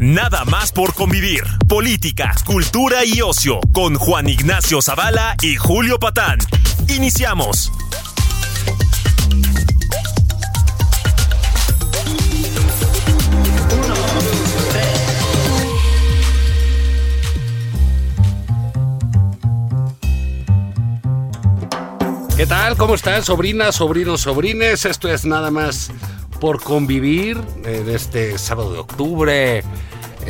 Nada más por convivir. Política, cultura y ocio con Juan Ignacio Zavala y Julio Patán. Iniciamos. ¿Qué tal? ¿Cómo están, sobrinas, sobrinos, sobrines? Esto es nada más por convivir en este sábado de octubre.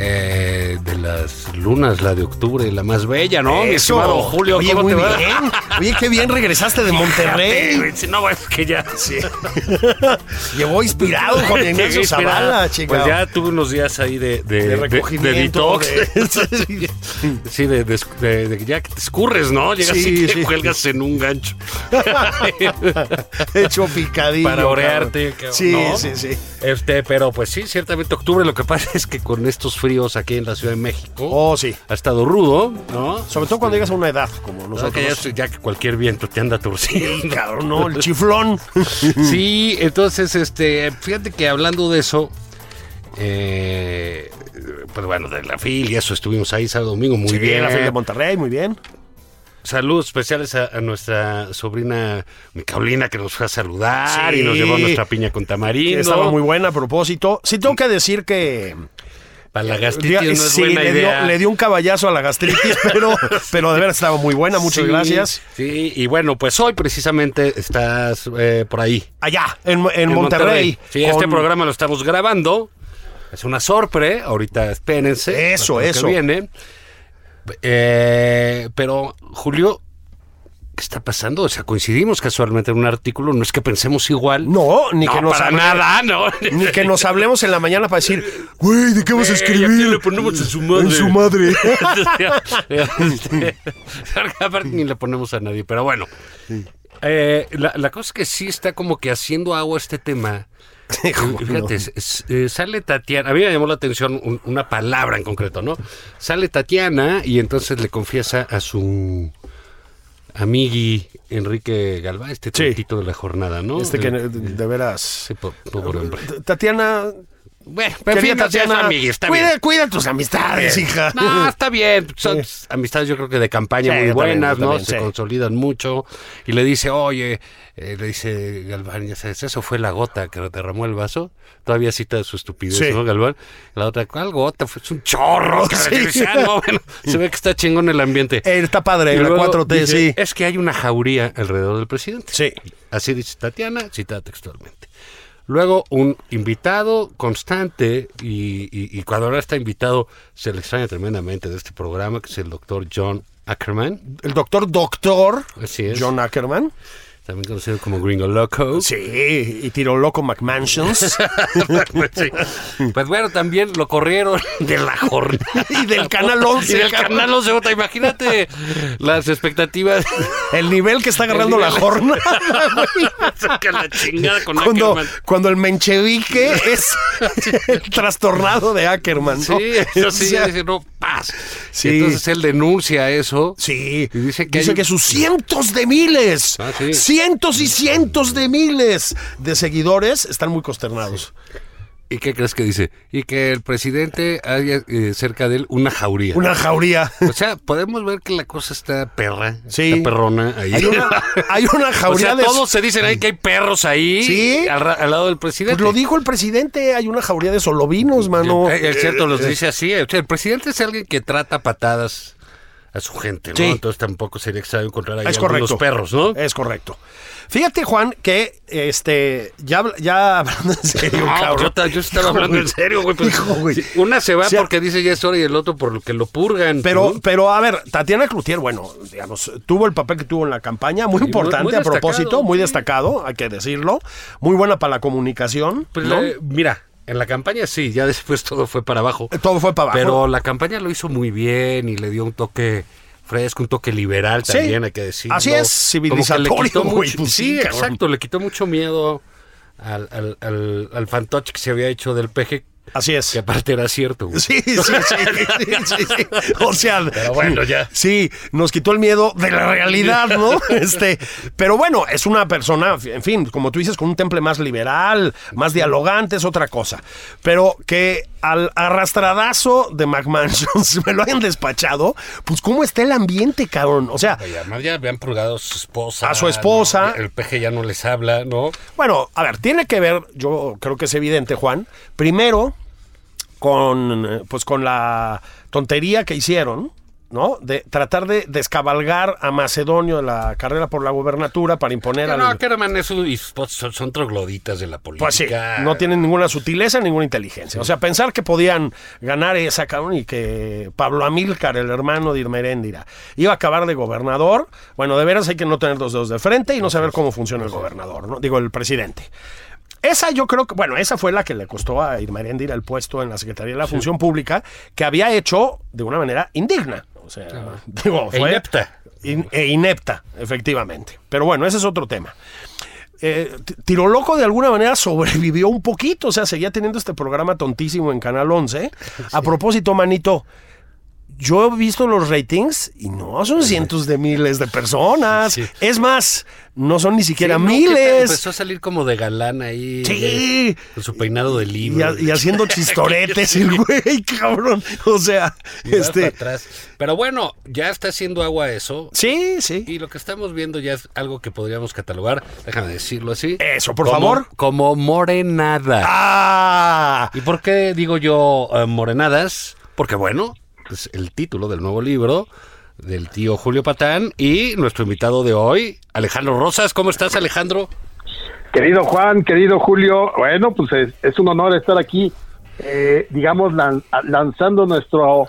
Eh, de las lunas, la de octubre, la más bella, ¿no? Mi estimado Julio, Oye, ¿cómo muy te va? bien. Oye, qué bien regresaste de Monterrey. Fíjate, No, es que ya. Llegó inspirado Juan Ignacio Zavala, chica. Pues ya tuve unos días ahí de, de, De recogimiento, de detox. sí, de, que ya que te escurres, ¿no? Llegas Sí, y te sí. cuelgas en un gancho. Hecho picadillo. Para orearte, cabrón, Sí, ¿no? sí, sí. Este, pero pues sí, ciertamente octubre. Lo que pasa es que con estos fríos aquí en la Ciudad de México Oh, sí. ha estado rudo, ¿no? Sobre todo cuando llegas a una edad como nosotros. que ya, que cualquier viento te anda torciendo. Cabrón, no, el chiflón. Sí, entonces, este, fíjate que hablando de eso, eh, pues bueno, de la FIL y eso, estuvimos ahí sábado domingo, muy Sí, bien. la Feria de Monterrey, muy bien. Saludos especiales a, a nuestra sobrina Micaolina que nos fue a saludar Sí. y nos llevó nuestra piña con tamarindo. Estaba muy buena a propósito. Sí, tengo que decir que. Para la gastritis no es sí, buena le, idea. dio, le dio un caballazo a la gastritis, pero, pero de veras estaba muy buena. Muchas Sí, gracias. Sí, y bueno, pues hoy precisamente estás eh, por ahí. Allá, en, en Monterrey. Sí, este programa lo estamos grabando. Es una sorpresa. Ahorita espérense. Eso, lo que eso. viene. Eh, pero, Julio, ¿qué está pasando? O sea, coincidimos casualmente en un artículo. No es que pensemos igual. No, ni No, que nos para hable- nada, no. Ni que nos hablemos en la mañana para decir, güey, ¿de qué vas a escribir? ¿a quién le ponemos en su madre? En su madre. Este, Aparte ni le ponemos a nadie, pero bueno. Eh, la, la cosa es que sí está como que haciendo agua este tema. Fíjate, eh, sale Tatiana, a mí me llamó la atención un- una palabra en concreto, ¿no? Sale Tatiana y entonces le confiesa a su amigui Enrique Galván, este Sí. de la jornada, ¿no? Este que de, de veras. sí, po- pobre hombre. Tatiana. Bueno, pero fin, Tatiana, está cuida, bien. cuida tus amistades, hija. No, está bien. Son amistades yo creo que de campaña Sí, muy también, buenas, ¿no? también, Se sí. consolidan mucho. Y le dice, oye, eh, le dice Galván, ya sabes, eso fue la gota que derramó el vaso. Todavía cita su estupidez, Sí. ¿no, Galván? La otra, ¿cuál gota? Fue es un chorro. "Ah, no, bueno, se ve que está chingón el ambiente. Eh, está padre, Y la luego 4T, dice, sí. Es que hay una jauría alrededor del presidente. Sí. Así dice Tatiana, citada textualmente. Luego, un invitado constante, y, y- y cuando ahora está invitado, se le extraña tremendamente de este programa, que es el doctor John Ackerman. El doctor Doctor Así es. John Ackerman. También conocido como Gringo Loco. Sí, y tiro loco McMansions. pues, sí. Pues bueno, también lo corrieron de la jornada. y del Canal 11. Y del canal 11, otra. Imagínate las expectativas. El nivel que está agarrando la jornada. Saca la chingada con Cuando, Ackerman. cuando el menchevique es el trastornado de Ackerman. ¿no? Sí, eso sí, O sea, no, paz. Sí. Entonces él denuncia eso. Sí, Y dice que dice hay- que sus cientos de miles, Ah, sí. Cientos y cientos de miles de seguidores están muy consternados. ¿Y qué crees que dice? Y que el presidente haya eh, cerca de él una jauría. Una jauría. O sea, podemos ver que la cosa está perra, Sí. está perrona ahí. Hay una, hay una o jauría sea, de... todos se dicen ahí que hay perros ahí Sí. al, lado del presidente. Pues lo dijo el presidente, hay una jauría de solovinos, mano. Eh, Es cierto, los dice así. O sea, el presidente es alguien que trata patadas a su gente, ¿no? Sí. Entonces tampoco sería extraño encontrar ahí Es algunos correcto. perros, ¿no? Es correcto. Fíjate, Juan, que este ya, ya hablando en serio, No, cabrón. yo, yo estaba Hijo, hablando güey. en serio, güey. pues, Hijo, güey. una se va O sea, porque dice ya es hora y el otro por lo que lo purgan. Pero, ¿no? pero a ver, Tatiana Cloutier, bueno, digamos, tuvo el papel que tuvo en la campaña, muy importante muy a propósito, muy destacado, hay que decirlo, muy buena para la comunicación, Pues, ¿no? mira, en la campaña sí, ya después todo fue para abajo. Todo fue para abajo. Pero la campaña lo hizo muy bien y le dio un toque fresco, un toque liberal Sí, también, hay que decirlo. así es, civilizatorio, Como que le quitó mucho- pues sí, sí, cabrón. exacto, le quitó mucho miedo al, al, al, al fantoche que se había hecho del peje, Así es. que aparte era cierto. güey. Sí, sí, sí, sí, sí, sí. O sea, Pero bueno, ya. Sí, nos quitó el miedo de la realidad, ¿no? Este, pero bueno, es una persona, en fin, como tú dices, con un temple más liberal, más dialogante, es otra cosa. Pero que al arrastradazo de McMansions me lo hayan despachado, pues cómo está el ambiente, cabrón. O sea, Y además ya habían purgado a su esposa. A su esposa. ¿no? El peje ya no les habla, ¿no? Bueno, a ver, tiene que ver, yo creo que es evidente, Juan, primero con, pues, con la tontería que hicieron, ¿no? De tratar de descabalgar a Macedonio de la carrera por la gubernatura para imponer Que al... no, Kerman su esposa son, son trogloditas de la política. Pues sí, no tienen ninguna sutileza, ninguna inteligencia. O sea, pensar que podían ganar esa, cabrón, y que Pablo Amílcar, el hermano de Irmeréndira, iba a acabar de gobernador, bueno, de veras hay que no tener dos dedos de frente y no saber cómo funciona el gobernador, ¿no? Digo, el presidente. Esa yo creo que, bueno, esa fue la que le costó a Irmeréndira el puesto en la Secretaría de la Función Pública, que había hecho de una manera indigna. O sea, digo, E inepta. In- e inepta, efectivamente. Pero bueno, ese es otro tema. Eh, Tiro Loco de alguna manera sobrevivió un poquito, o sea, seguía teniendo este programa tontísimo en Canal 11. A propósito, manito, yo he visto los ratings y no son cientos de miles de personas. Sí. Es más, no son ni siquiera miles. Empezó a salir como de galán ahí. Sí. con su peinado de libro. y haciendo chistoretes el güey, cabrón. O sea, Y este... atrás. Pero bueno, ya está haciendo agua eso. Sí, sí. Y lo que estamos viendo ya es algo que podríamos catalogar, déjame decirlo así. Eso, por como- favor. Como morenada. ¡Ah! ¿Y por qué digo yo eh, morenadas? Porque bueno, es el título del nuevo libro del tío Julio Patán y nuestro invitado de hoy, Alejandro Rosas. ¿Cómo estás, Alejandro? Querido Juan, querido Julio, bueno, pues es, es un honor estar aquí, eh, digamos, lan- lanzando nuestro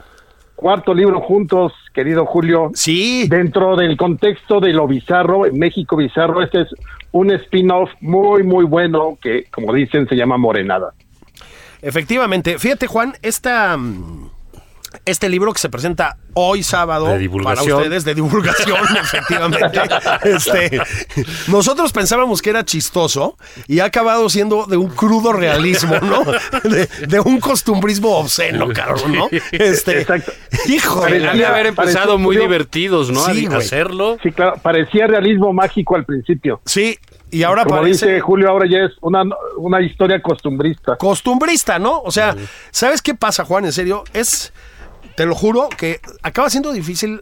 cuarto libro juntos, querido Julio. Sí. Dentro del contexto de lo bizarro, México bizarro, este es un spin-off muy, muy bueno que, como dicen, se llama Morenada. Efectivamente. Fíjate, Juan, esta, mm, este libro que se presenta hoy sábado De divulgación. para ustedes, de divulgación, efectivamente. Este, nosotros pensábamos que era chistoso y ha acabado siendo de un crudo realismo, ¿no? De, de un costumbrismo obsceno, cabrón, ¿no? Este, Exacto. Hijo de haber empezado muy divertidos, ¿no? Sí, a hacerlo. Sí, claro, parecía realismo mágico al principio. Sí, y ahora Como parece dice Julio, ahora ya es una, una historia costumbrista. costumbrista, ¿no? O sea, ¿sabes qué pasa, Juan? En serio, es, te lo juro, que acaba siendo difícil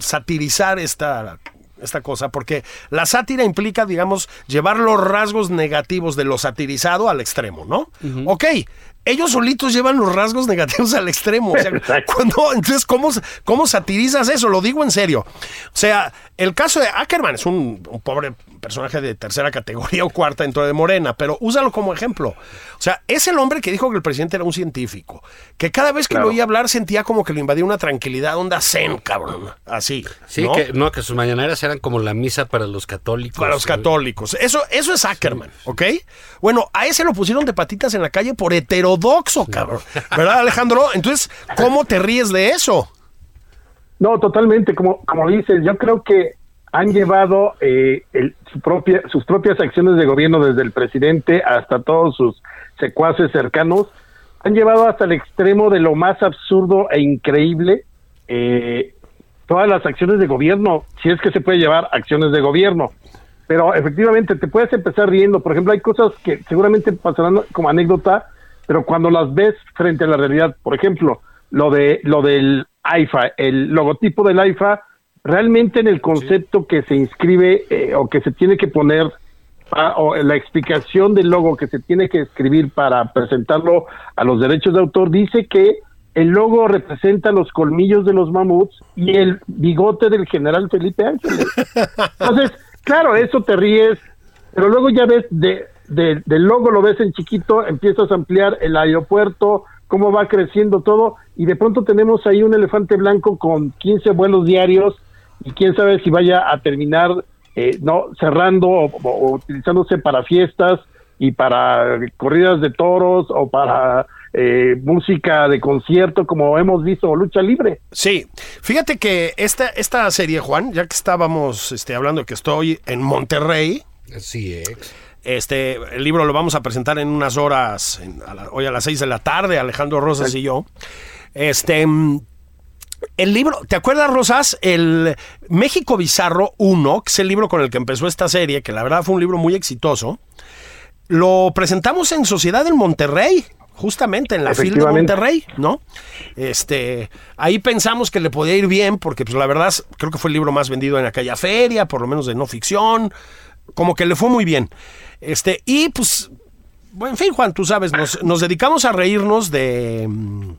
satirizar esta, esta cosa, porque la sátira implica, digamos, llevar los rasgos negativos de lo satirizado al extremo, ¿no? Ok, ellos solitos llevan los rasgos negativos al extremo. O sea, cuando, entonces, ¿cómo, ¿cómo satirizas eso? Lo digo en serio. O sea, el caso de Ackerman es un, un pobre personaje de tercera categoría o cuarta dentro de Morena, pero úsalo como ejemplo. O sea, es el hombre que dijo que el presidente era un científico, que cada vez que Claro. lo oía hablar sentía como que lo invadía una tranquilidad, onda zen, cabrón. Así. Sí, ¿no? que no, que sus mañaneras eran como la misa para los católicos. Para los eh. católicos. Eso, eso es Ackerman, ¿ok? Bueno, a ese lo pusieron de patitas en la calle por heterodoxo, cabrón. ¿Verdad, Alejandro? Entonces, ¿cómo te ríes de eso? No, totalmente, como, como dices, yo creo que han llevado eh, el- su propia, sus propias acciones de gobierno desde el presidente hasta todos sus secuaces cercanos, han llevado hasta el extremo de lo más absurdo e increíble eh, todas las acciones de gobierno, si es que se puede llevar acciones de gobierno. Pero efectivamente te puedes empezar riendo, por ejemplo, hay cosas que seguramente pasarán como anécdota, pero cuando las ves frente a la realidad, por ejemplo, lo de lo del AIFA, el logotipo del AIFA, realmente en el concepto que se inscribe eh, o que se tiene que poner pa- o la explicación del logo que se tiene que escribir para presentarlo a los derechos de autor dice que el logo representa los colmillos de los mamuts y el bigote del general Felipe Ángeles. Entonces, claro, eso te ríes, pero luego ya ves, de, de- del logo lo ves en chiquito, empiezas a ampliar el aeropuerto, cómo va creciendo todo, y de pronto tenemos ahí un elefante blanco con 15 vuelos diarios, y quién sabe si vaya a terminar eh, no cerrando o, o- o utilizándose para fiestas y para corridas de toros o para eh, música de concierto como hemos visto o lucha libre. Sí, fíjate que esta, esta serie, Juan, ya que estábamos este, hablando de que estoy en Monterrey, Así es. este, el libro lo vamos a presentar en unas horas, en- a la- hoy a las 6 de la tarde, Alejandro Rosas y yo. Este, el libro, ¿te acuerdas, Rosas? El México Bizarro 1, que es el libro con el que empezó esta serie, que la verdad fue un libro muy exitoso, lo presentamos en Sociedad del Monterrey. Justamente en la FIL de. Monterrey, ¿no? Este, ahí pensamos que le podía ir bien, porque pues la verdad creo que fue el libro más vendido en aquella feria, por lo menos de no ficción, como que le fue muy bien. Este, y pues, bueno, en fin, Juan, tú sabes, nos, nos dedicamos a reírnos de, mm,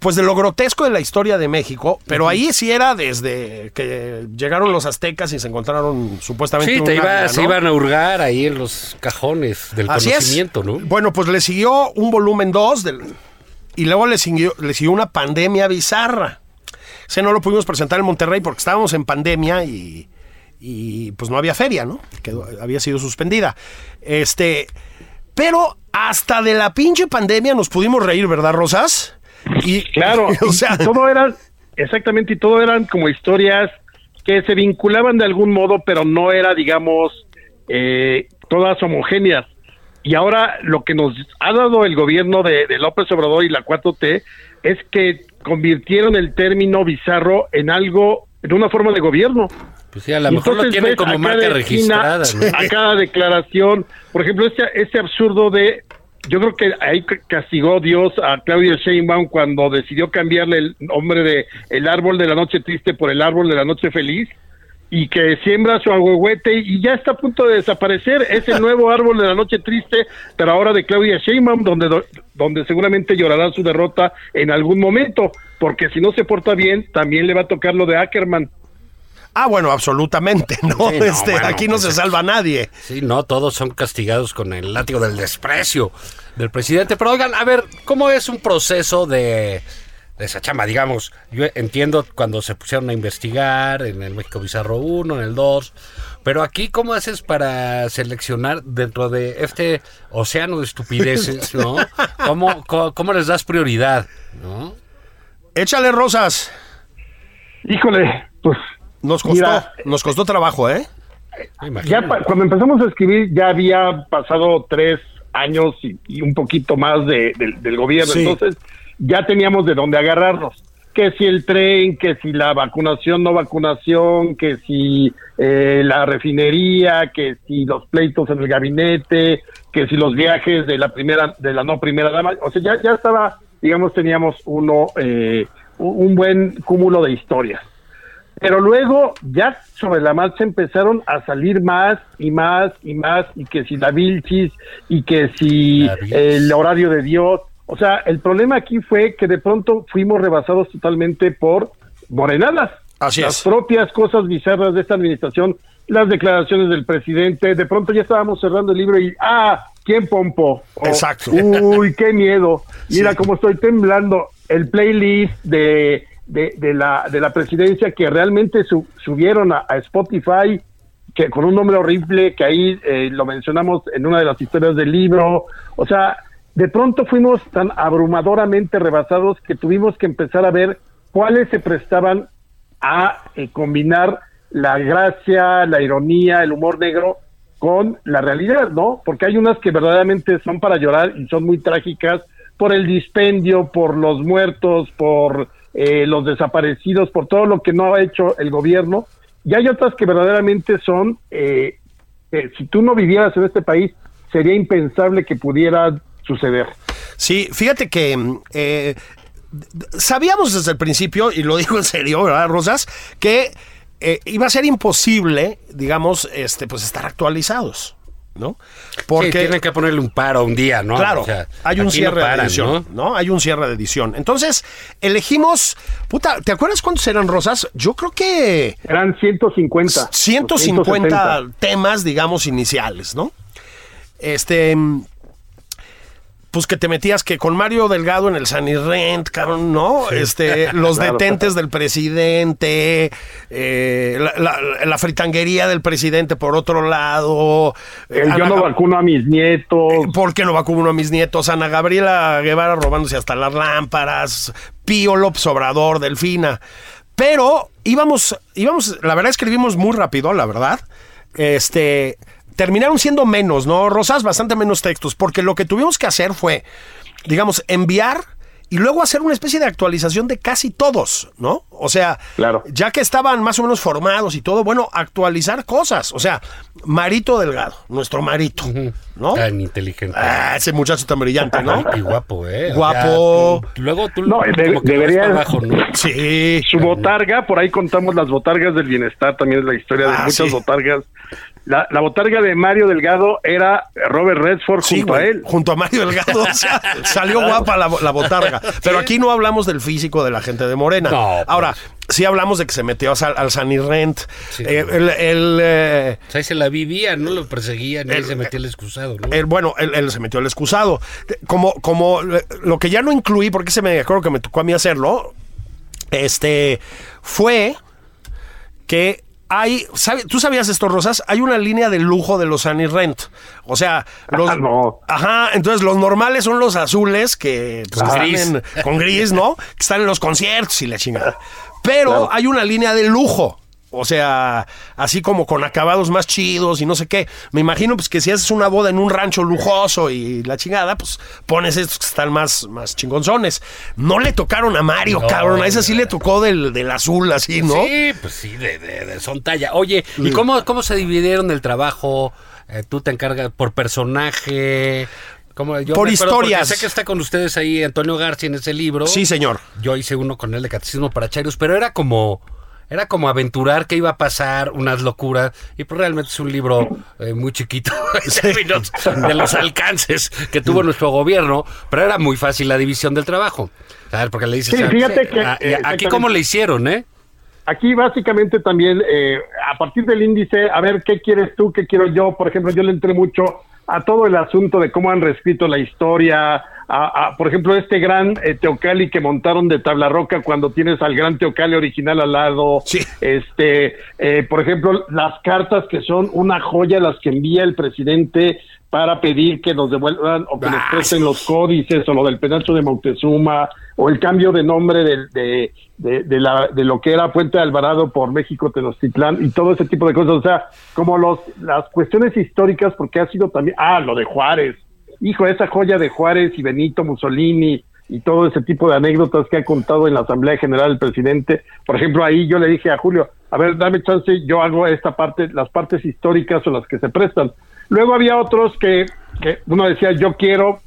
pues de lo grotesco de la historia de México, pero ahí sí era desde que llegaron los aztecas y se encontraron supuestamente Sí, te iba- se iban a hurgar ahí en los cajones del Así es. conocimiento, ¿no? Bueno, pues le siguió un volumen 2 y luego le siguió, le siguió una pandemia bizarra. Ese no lo pudimos presentar en Monterrey porque estábamos en pandemia y, y, pues no había feria, ¿no? Quedó- había sido suspendida. Este, pero hasta de la pinche pandemia nos pudimos reír, ¿verdad, Rosas? Y Claro, o sea, y todo era, exactamente, y todo eran como historias que se vinculaban de algún modo, pero no era, digamos, eh, todas homogéneas. Y ahora lo que nos ha dado el gobierno de, de López Obrador y la 4T es que convirtieron el término bizarro en algo, en una forma de gobierno. Pues sí, a lo mejor lo como marca esquina, registrada, ¿no? A cada declaración. Por ejemplo, este, este absurdo de. Yo creo que ahí castigó Dios a Claudia Sheinbaum cuando decidió cambiarle el nombre de el árbol de la noche triste por el árbol de la noche feliz y que siembra su agüehuete y ya está a punto de desaparecer. Es el nuevo árbol de la noche triste, pero ahora de Claudia Sheinbaum, donde, do- donde seguramente llorará su derrota en algún momento, porque si no se porta bien, también le va a tocar lo de Ackerman. Ah, bueno, absolutamente, ¿no? Sí, no, este, bueno, aquí no pues se es- salva nadie. Sí, no, todos son castigados con el látigo del desprecio del presidente. Pero oigan, a ver, ¿cómo es un proceso de, de esa chamba? Digamos, yo entiendo cuando se pusieron a investigar en el México Bizarro 1, en el 2, pero aquí, ¿cómo haces para seleccionar dentro de este océano de estupideces, ¿no? ¿Cómo, cómo, cómo les das prioridad, ¿no? Échale rosas. Híjole, pues Nos costó, Mira, nos costó trabajo, ¿eh? Ya cuando empezamos a escribir ya había pasado tres años y, y un poquito más de- del- del gobierno, Sí. entonces ya teníamos de dónde agarrarnos. Que si el tren, que si la vacunación, no vacunación, que si eh, la refinería, que si los pleitos en el gabinete, que si los viajes de la primera, de la no primera dama, o sea, ya, ya estaba, digamos, teníamos uno, eh, un buen cúmulo de historias. Pero luego, ya sobre la marcha empezaron a salir más y más y más, y que si la Vilchis, y que si Vilchis. el horario de Dios. O sea, el problema aquí fue que de pronto fuimos rebasados totalmente por morenadas. Así Las es. propias cosas bizarras de esta administración, las declaraciones del presidente, de pronto ya estábamos cerrando el libro y, ah, ¿quién pompó? O, Exacto. Uy, qué miedo. Mira Sí. cómo estoy temblando. El playlist de, de, de la, de la presidencia que realmente su- subieron a, Spotify, que con un nombre horrible, que ahí eh, lo mencionamos en una de las historias del libro. O sea, de pronto fuimos tan abrumadoramente rebasados que tuvimos que empezar a ver cuáles se prestaban a eh, combinar la gracia, la ironía, el humor negro con la realidad, ¿no? Porque hay unas que verdaderamente son para llorar y son muy trágicas por el dispendio, por los muertos, por eh, los desaparecidos, por todo lo que no ha hecho el gobierno. Y hay otras que verdaderamente son, eh, si tú no vivieras en este país, sería impensable que pudiera suceder. Sí, fíjate que mm, eh, sabíamos desde el principio, y lo digo en serio, ¿verdad, Rosas? Que eh, iba a ser imposible, digamos, este, pues estar actualizados. ¿No? Porque tienen que ponerle un paro un día, ¿no? Claro, hay un cierre de edición, ¿no? Hay un cierre de edición. Entonces, elegimos, puta, ¿te acuerdas cuántos eran rosas? Yo creo que eran 150. 150 temas, digamos, iniciales, ¿no? Este pues que te metías que con Mario Delgado en el Sanirrent, cabrón, ¿no? Este, los detentes del presidente, eh, la, fritanguería del presidente por otro lado. El yo no vacuno a mis nietos. ¿Por qué no vacuno a mis nietos? Ana Gabriela Guevara robándose hasta las lámparas, Pío López Obrador, Delfina. Pero íbamos, íbamos, la verdad escribimos muy rápido, la verdad. Este, terminaron siendo menos, ¿no? Rosas, bastante menos textos, porque lo que tuvimos que hacer fue, digamos, enviar y luego hacer una especie de actualización de casi todos, ¿no? O sea, claro. ya que estaban más o menos formados y todo, bueno, actualizar cosas. O sea, Marito Delgado, nuestro Marito, ¿no? Tan inteligente. Ah, ese muchacho tan brillante, ¿no? Y guapo, ¿eh? Guapo. luego tú no, debería. Abajo, ¿no? Sí. Su botarga, por ahí contamos las botargas del bienestar, también es la historia de ah, muchas botargas la, la, botarga de Mario Delgado era Robert Redford junto a él. Junto a Mario Delgado. o sea, salió guapa la, la, botarga. Pero aquí no hablamos del físico de la gente de Morena. Pues. Ahora, sí hablamos de que se metió al, al Sunny Rent. Eh, el, eh, o sea, ahí se la vivía, no lo perseguían, él se metió el excusado. ¿no? bueno, él, se metió el excusado. Como, como lo que ya no incluí, porque se me acuerdo que me tocó a mí hacerlo, este, fue que hay, ¿tú sabías esto, Rosas? Hay una línea de lujo de los Annie Rent. O sea, los, ajá, entonces los normales son los azules que pues, con gris, ¿no? Que están en los conciertos y la chingada. Pero hay una línea de lujo. O sea, así como con acabados más chidos y no sé qué. Me imagino pues que si haces una boda en un rancho lujoso y la chingada, pues pones estos que están más, más chingonzones. No le tocaron a Mario, cabrón. A ese sí le tocó del, del azul, así, ¿no? Sí, pues sí, de, de, son talla. Oye, ¿y cómo, cómo se dividieron el trabajo? Eh, tú te encargas por personaje. Yo por historias. Sé que está con ustedes ahí Antonio García en ese libro. Sí, señor. Yo hice uno con él de Catecismo para Chairos, pero era como era como aventurar qué iba a pasar, unas locuras, y pues realmente es un libro eh, muy chiquito en términos de los alcances que tuvo nuestro gobierno, pero era muy fácil la división del trabajo. ¿Sabes? Porque le dices, sí, fíjate que, eh, aquí cómo le hicieron, ¿eh? Aquí básicamente también, eh, a partir del índice, a ver qué quieres tú, qué quiero yo, por ejemplo, yo le entré mucho a todo el asunto de cómo han reescrito la historia, a, por ejemplo, este gran eh, Teocali que montaron de tabla roca cuando tienes al gran Teocali original al lado. Este, eh, por ejemplo, las cartas que son una joya, las que envía el presidente para pedir que nos devuelvan o que nos ah, presten los códices o lo del penacho de Moctezuma o el cambio de nombre de, de, de, la, de lo que era Puente Alvarado por México Tenochtitlán y todo ese tipo de cosas. O sea, como los, las cuestiones históricas, porque ha sido también, ah, lo de Juárez, hijo, esa joya de Juárez y Benito Mussolini y todo ese tipo de anécdotas que ha contado en la Asamblea General el presidente. Por ejemplo, ahí yo le dije a Julio, a ver, dame chance, yo hago esta parte, las partes históricas o las que se prestan. Luego había otros que, uno decía, yo quiero,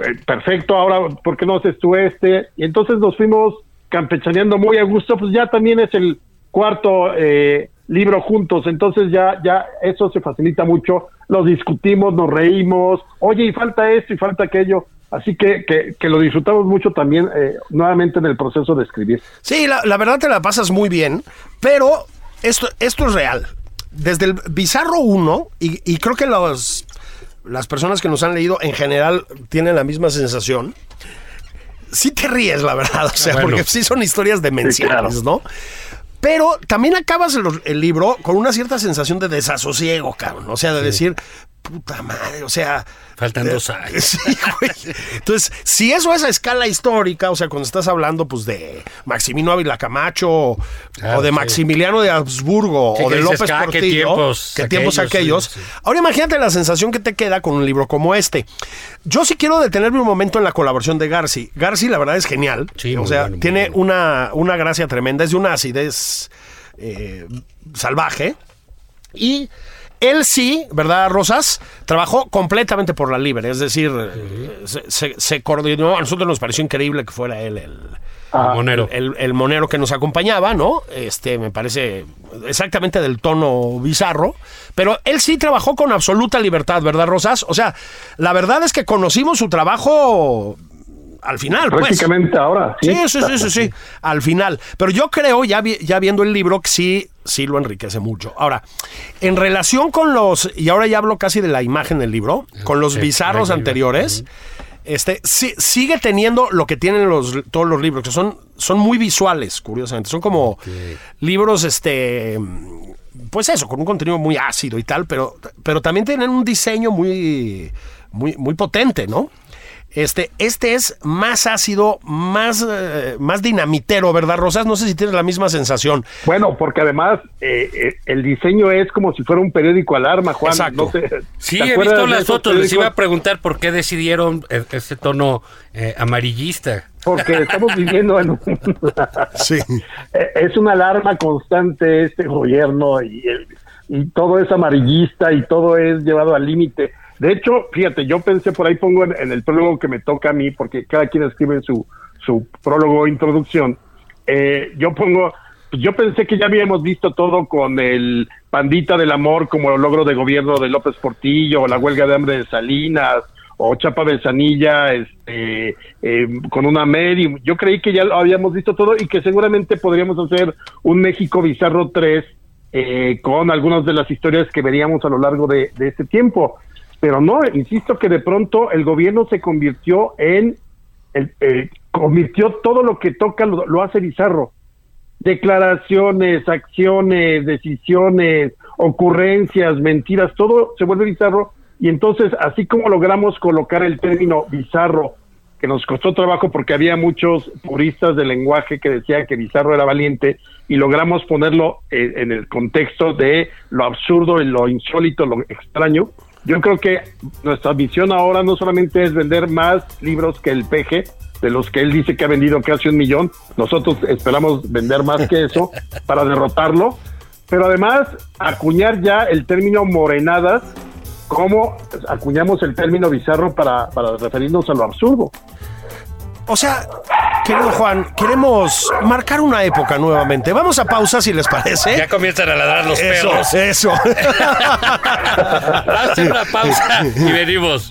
eh, perfecto, ahora, ¿por qué no haces tú este? Y entonces nos fuimos campechaneando muy a gusto, pues ya también es el cuarto eh, libro juntos, entonces ya, ya eso se facilita mucho, lo discutimos, nos reímos, oye, y falta esto y falta aquello. Así que, que, lo disfrutamos mucho también eh, nuevamente en el proceso de escribir. Sí, la, verdad te la pasas muy bien, pero esto, esto es real. Desde el Bizarro 1, y, y creo que los, las personas que nos han leído en general tienen la misma sensación, sí te ríes, la verdad, o sea, porque sí son historias demenciales, ¿no? Pero también acabas el, libro con una cierta sensación de desasosiego, cabrón. O sea, de decir, puta madre, o sea. Faltan dos años. Sí, güey. Entonces, si eso es a escala histórica, o sea, cuando estás hablando, pues, de Maximino Ávila Camacho, o de Maximiliano de Habsburgo, o de López ah, Portillo, qué tiempos, qué tiempos aquellos. Ahora imagínate la sensación que te queda con un libro como este. Yo sí quiero detenerme un momento en la colaboración de Garci. Garci, la verdad, es genial. o sea, tiene Una, una gracia tremenda, es de una acidez eh, salvaje. Y él sí, ¿verdad, Rosas? Trabajó completamente por la libre, es decir, se, se- se coordinó. A nosotros nos pareció increíble que fuera él el, Ah, Monero. el, el monero que nos acompañaba, ¿no? Este, me parece exactamente del tono bizarro. Pero él sí trabajó con absoluta libertad, ¿verdad, Rosas? O sea, la verdad es que conocimos su trabajo al final, pues. prácticamente ahora. Sí, sí, sí, sí, sí, al final. Pero yo creo, ya, vi- ya viendo el libro, que sí, sí lo enriquece mucho. Ahora, en relación con los, y ahora ya hablo casi de la imagen del libro, con los Sí, bizarros anteriores, este, sí- sigue teniendo lo que tienen los, todos los libros, que son, son muy visuales, curiosamente. Son como libros, este, pues eso, con un contenido muy ácido y tal, pero, pero también tienen un diseño muy, muy, muy potente, ¿no? Este, este es más ácido, más, eh, más dinamitero, ¿verdad, Rosas? No sé si tienes la misma sensación. Bueno, porque además eh, eh, el diseño es como si fuera un periódico alarma, Juan. Exacto. No sé, Sí, ¿te he visto las fotos. Les iba a preguntar por qué decidieron e- ese tono eh, amarillista. Porque estamos viviendo en un... Sí. Es una alarma constante este gobierno y, el- y todo es amarillista y todo es llevado al límite. De hecho, fíjate, yo pensé por ahí pongo en, el prólogo que me toca a mí, porque cada quien escribe su, su prólogo o introducción. eh, yo pongo, pues yo pensé que ya habíamos visto todo con el Pandita del Amor como logro de gobierno de López Portillo, o la huelga de hambre de Salinas, o Chapa Besanilla este, eh, con una medium. Yo creí que ya lo habíamos visto todo y que seguramente podríamos hacer un México Bizarro 3 eh, con algunas de las historias que veríamos a lo largo de este tiempo. Pero no, insisto que de pronto el gobierno se convirtió en, el, convirtió todo lo que toca, lo, lo hace bizarro declaraciones, acciones, decisiones, ocurrencias, mentiras, todo se vuelve bizarro y entonces así como logramos colocar el término bizarro, que nos costó trabajo porque había muchos puristas del lenguaje que decían que bizarro era valiente y logramos ponerlo eh, en el contexto de lo absurdo y lo insólito, lo extraño. Yo creo que nuestra visión ahora no solamente es vender más libros que el peje, de los que él dice que ha vendido casi un millón. Nosotros esperamos vender más que eso para derrotarlo. Pero además, acuñar ya el término morenadas, como acuñamos el término bizarro para, para referirnos a lo absurdo. O sea, querido Juan, queremos marcar una época nuevamente. Vamos a pausa si les parece. Ya comienzan a ladrar los Eso, perros. eso. Hacer una pausa y venimos.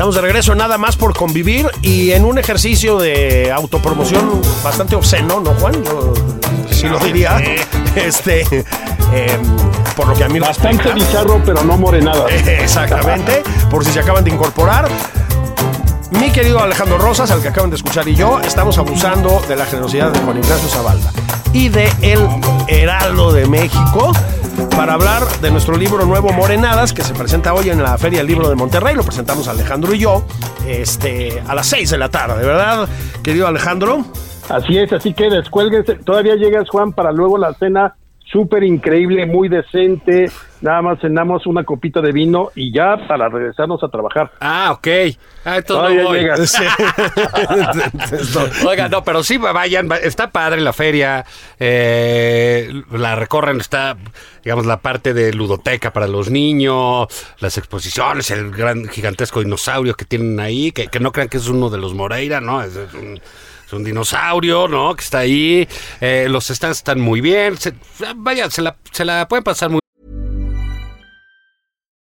Estamos de regreso nada más por convivir y en un ejercicio de autopromoción bastante obsceno, ¿no, Juan? Yo sí lo diría. Este, em, por lo que a mí Bastante respecta. bizarro, pero no morenadas. Exactamente, por si se acaban de incorporar. Mi querido Alejandro Rosas, al que acaban de escuchar, y yo estamos abusando de la generosidad de Juan Ignacio Zabalda y de El Heraldo de México para hablar de nuestro libro nuevo Morenadas, que se presenta hoy en la Feria del Libro de Monterrey. Lo presentamos Alejandro y yo este, a las 6 de la tarde, ¿verdad, querido Alejandro? Así es, así que descuélguense. Todavía llegas, Juan, para luego la cena súper increíble, muy decente. Nada más cenamos una copita de vino y ya para regresarnos a trabajar. Ah, ok. Ah, entonces Todavía no voy. Oiga, no, pero sí vayan, va- está padre la feria, eh, la recorren, está, digamos, la parte de ludoteca para los niños, las exposiciones, el gran gigantesco dinosaurio que tienen ahí, que, que no crean que es uno de los Moreira, ¿no? Es, es un, es un dinosaurio, ¿no? Que está ahí, eh, los stands están muy bien, se, vaya, se la, se la pueden pasar muy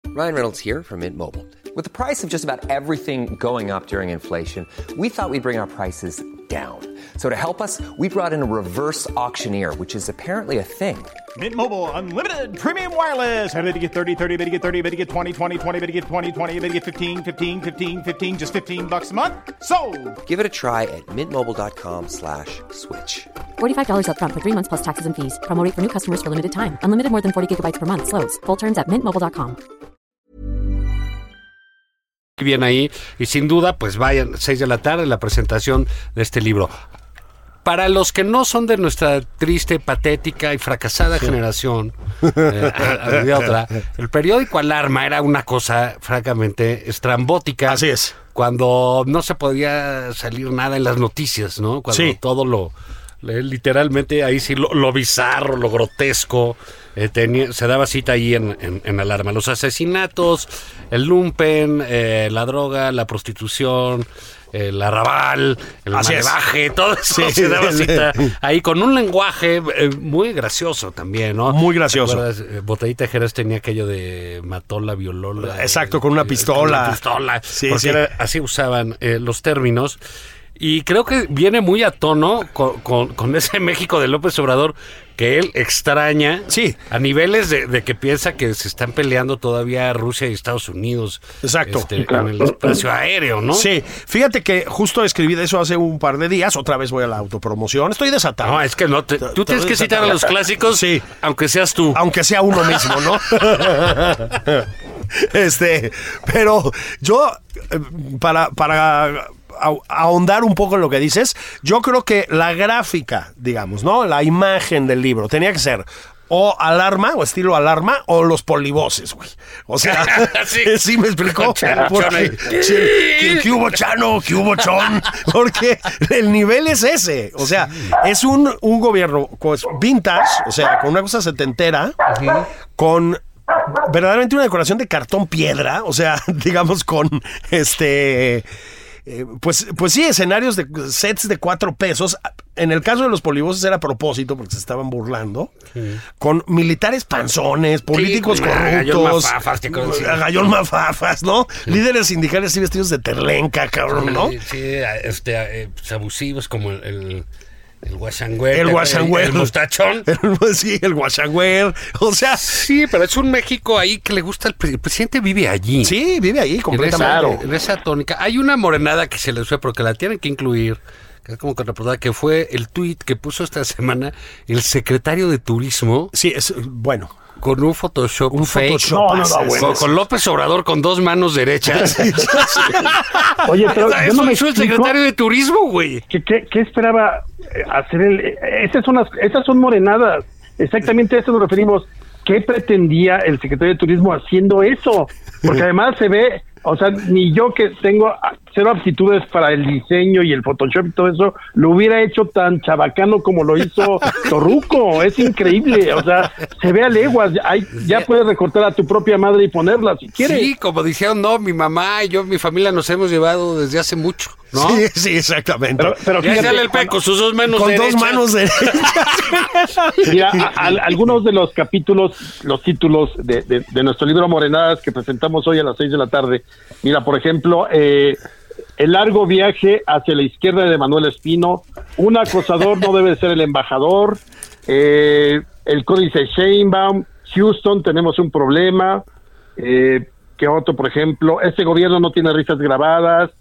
Ryan Reynolds here from Mint Mobile. With the price of just about everything going up during inflation, we thought we'd bring our prices down. So to help us, we brought in a reverse auctioneer, which is apparently a thing. Mint Mobile unlimited premium wireless. Ready to get 30, 30, bit to get 30, bit to get 20, 20, 20, bit to get 20, 20, bit to get 15, 15, 15, 15 just 15 bucks a month. So, Give it a try at mintmobile.com slash switch. $45 upfront for three months plus taxes and fees. Promo rate for new customers for limited time. Unlimited more than 40 gigabytes per month. Slows. Full terms at mintmobile.com. bien ahí y sin duda pues vayan 6 de la tarde la presentación de este libro. Para los que no son de nuestra triste, patética y fracasada generación, eh, a- a- de otra, el periódico Alarma era una cosa francamente estrambótica. Así es. Cuando no se podía salir nada en las noticias, ¿no? Cuando Sí. todo lo, literalmente ahí sí, lo, lo bizarro, lo grotesco, eh, tenía- se daba cita ahí en, en- en alarma. Los asesinatos, el lumpen, eh, la droga, la prostitución, el arrabal, el malevaje, todo eso Sí, se daba cita ahí con un lenguaje eh, muy gracioso también, ¿no? Muy gracioso. Eh, Botellita Jerez tenía aquello de matola, violola. Exacto, con una pistola. con una pistola. Sí, porque sí. era- así usaban eh, los términos. Y creo que viene muy a tono con, con- con ese México de López Obrador que él extraña Sí. a niveles de, de que piensa que se están peleando todavía Rusia y Estados Unidos Exacto. este, en el espacio aéreo, ¿no? Sí, fíjate que justo escribí de eso hace un par de días. Otra vez voy a la autopromoción. Estoy desatado. No, es que no, te- tú tienes que citar a los clásicos, Sí. aunque seas tú. aunque sea uno mismo, ¿no? este, pero yo, eh, para, para ahondar un poco en lo que dices, yo creo que la gráfica, digamos, ¿no? La imagen del libro tenía que ser o alarma, o estilo alarma, o los polivoces, güey. O sea, Sí. sí. me explicó. Porque- Chano. sí, ¿qué, qué hubo Chano? ¿Qué hubo Chon? Porque el nivel es ese. O sea, es un, un gobierno pues, vintage, o sea, con una cosa setentera, con verdaderamente una decoración de cartón piedra, o sea, digamos con este... eh, Pues, pues sí, escenarios de sets de cuatro pesos. En el caso de los polivoces era a propósito porque se estaban burlando. Con militares panzones, políticos Gallón corruptos. Mafafas, sí. Gallón Mafafas, ¿no? Líderes sindicales y vestidos de terlenca, cabrón, ¿no? Sí, sí, este, eh, pues, abusivos como el, el, el guasangüe, El ¿te guasangüe. acuerdas? El mostachón. El- sí, el guachangüer. O sea, Sí, pero es un México ahí que le gusta, el, pre- el presidente vive allí. sí, vive ahí en esa, completamente. en esa tónica. Hay una morenada que se les fue, pero que la tienen que incluir, que es como contraportada, que fue el tuit que puso esta semana el secretario de Turismo Sí, es bueno. Con un Photoshop Un fake. Photoshop. No, no, no, haces. bueno. Con, con López Obrador con dos manos derechas. Oye, pero yo no me el secretario de Turismo, güey. ¿qué, qué, qué esperaba eh, hacer el... eh, Esas son, las, esas son morenadas. Exactamente a eso nos referimos. ¿Qué pretendía el secretario de Turismo haciendo eso? Porque además se ve, o sea, ni yo que tengo cero aptitudes para el diseño y el Photoshop y todo eso, lo hubiera hecho tan chabacano como lo hizo Torruco. Es increíble. O sea, se ve a leguas. Hay- ya puedes recortar a tu propia madre y ponerla si quieres. Sí, como dijeron, no, mi mamá y yo, mi familia nos hemos llevado desde hace mucho, ¿no? Sí, sí, exactamente. Pero, pero Ya fíjate, sale el pe con sus dos manos con derechas. dos manos derechas. Mira, a- a- algunos de los capítulos, los títulos de, de- de nuestro libro Morenadas que presentamos hoy a las seis de la tarde. Mira, por ejemplo, eh, El largo viaje hacia la izquierda de Manuel Espino. Un acosador no debe ser el embajador. Eh, el códice Sheinbaum. Houston, tenemos un problema. Eh, ¿Qué otro, por ejemplo? Este gobierno no tiene risas grabadas.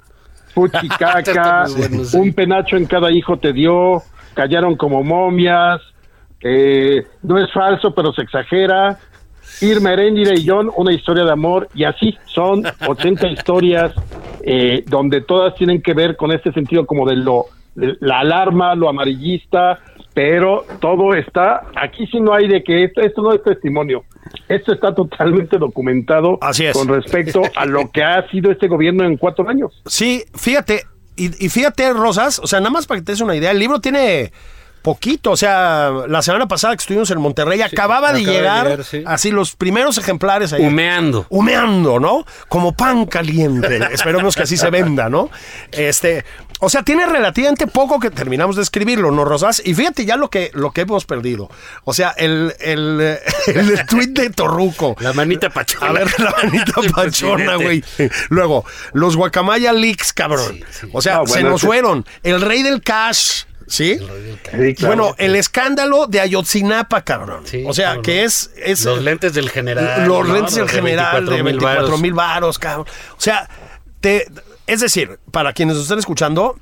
Fuchi caca. Está muy bueno, sí. Un penacho en cada hijo te dio. Callaron como momias. Eh, no es falso, pero se exagera. Irma Heréndira y John, una historia de amor, y así son 80 historias eh, donde todas tienen que ver con este sentido como de lo, de la alarma, lo amarillista, pero todo está, aquí sí no hay de que esto, esto no es testimonio, esto está totalmente documentado Así es. con respecto a lo que ha sido este gobierno en cuatro años. Sí, fíjate, y, y fíjate, Rosas, o sea, nada más para que te des una idea, el libro tiene poquito. O sea, la semana pasada que estuvimos en Monterrey, acababa de llegar, llegar, sí. así los primeros ejemplares ahí. Humeando. Humeando, ¿no? Como pan caliente. Esperemos que así se venda, ¿no? Este, o sea, tiene relativamente poco que terminamos de escribirlo, ¿no, Rosas? Y fíjate ya lo que, lo que hemos perdido. O sea, el, el, el tweet de Torruco. La manita pachona. A ver, la manita pachona, güey. Luego, los guacamaya leaks, cabrón. O sea, No, se nos fueron. El rey del cash, ¿sí? Sí, claro. Bueno, el escándalo de Ayotzinapa, cabrón. Sí, o sea, que es, es Los lentes del general. los ¿no? lentes del De general de 24,000 24 mil varos. cabrón. O sea, te, es decir, para quienes nos estén escuchando,